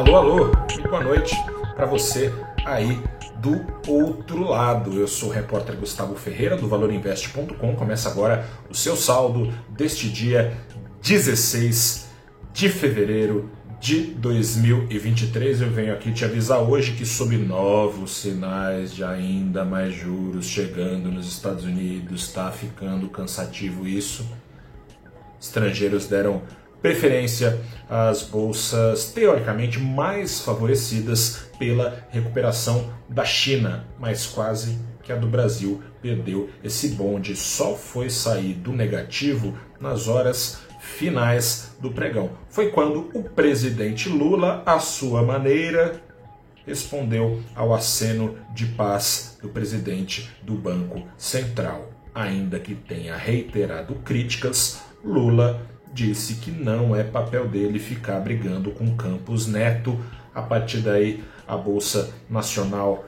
Alô, alô, muito boa noite para você aí do outro lado. Eu sou o repórter Gustavo Ferreira do valorinvest.com. Começa agora o seu saldo deste dia 16 de fevereiro de 2023. Eu venho aqui te avisar hoje que, sob novos sinais de ainda mais juros chegando nos Estados Unidos, está ficando cansativo isso. Estrangeiros deram preferência às bolsas teoricamente mais favorecidas pela recuperação da China, mas quase que a do Brasil perdeu esse bonde, só foi sair do negativo nas horas finais do pregão. Foi quando o presidente Lula, à sua maneira, respondeu ao aceno de paz do presidente do Banco Central. Ainda que tenha reiterado críticas, Lula disse que não é papel dele ficar brigando com Campos Neto. A partir daí, a Bolsa Nacional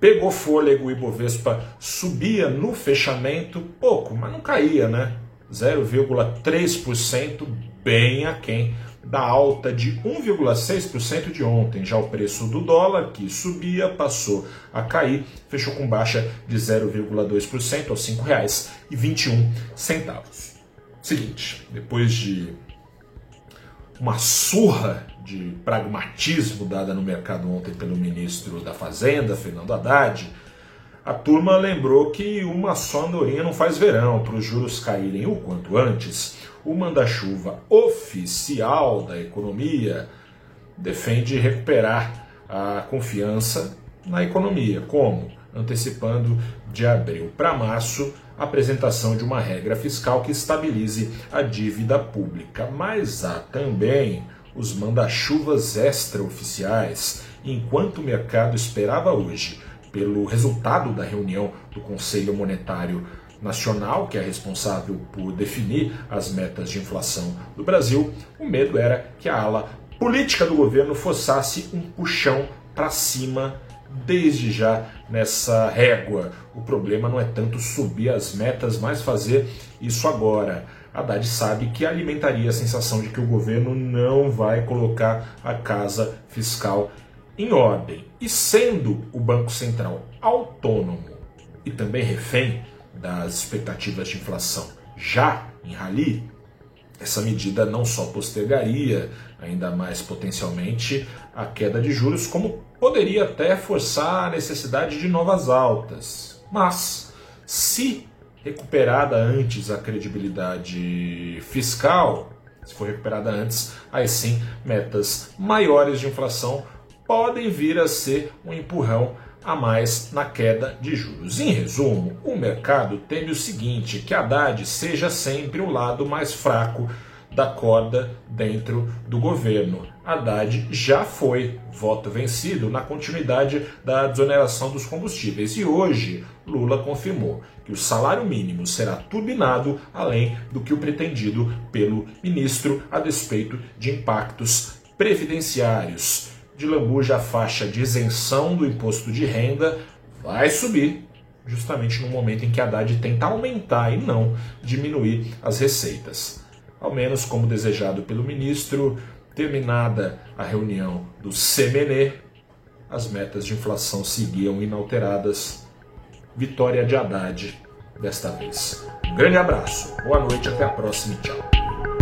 pegou fôlego e Bovespa subia no fechamento, pouco, mas não caía, né? 0,3%, bem aquém da alta de 1,6% de ontem. Já o preço do dólar, que subia, passou a cair, fechou com baixa de 0,2% aos R$ 5,21. Seguinte, depois de uma surra de pragmatismo dada no mercado ontem pelo ministro da Fazenda, Fernando Haddad, a turma lembrou que uma só andorinha não faz verão. Para os juros caírem o quanto antes, o manda-chuva oficial da economia defende recuperar a confiança na economia. Como? Antecipando de abril para março a apresentação de uma regra fiscal que estabilize a dívida pública. Mas há também os manda-chuvas extraoficiais, enquanto o mercado esperava hoje pelo resultado da reunião do Conselho Monetário Nacional, que é responsável por definir as metas de inflação do Brasil, o medo era que a ala política do governo forçasse um puxão para cima desde já nessa régua. O problema não é tanto subir as metas, mas fazer isso agora. Haddad sabe que alimentaria a sensação de que o governo não vai colocar a casa fiscal em ordem. E sendo o Banco Central autônomo e também refém das expectativas de inflação já em rally, essa medida não só postergaria, ainda mais potencialmente, a queda de juros, como poderia até forçar a necessidade de novas altas. Mas, se recuperada antes a credibilidade fiscal, se for recuperada antes, aí sim metas maiores de inflação podem vir a ser um empurrão a mais na queda de juros. Em resumo, o mercado teme o seguinte: que Haddad seja sempre o lado mais fraco da corda dentro do governo. Haddad já foi voto vencido na continuidade da desoneração dos combustíveis e hoje Lula confirmou que o salário mínimo será turbinado além do que o pretendido pelo ministro a despeito de impactos previdenciários de lambuja a faixa de isenção do imposto de renda vai subir, justamente no momento em que Haddad tenta aumentar e não diminuir as receitas. Ao menos como desejado pelo ministro, terminada a reunião do CMN, as metas de inflação seguiam inalteradas. Vitória de Haddad desta vez. Um grande abraço, boa noite, até a próxima e tchau.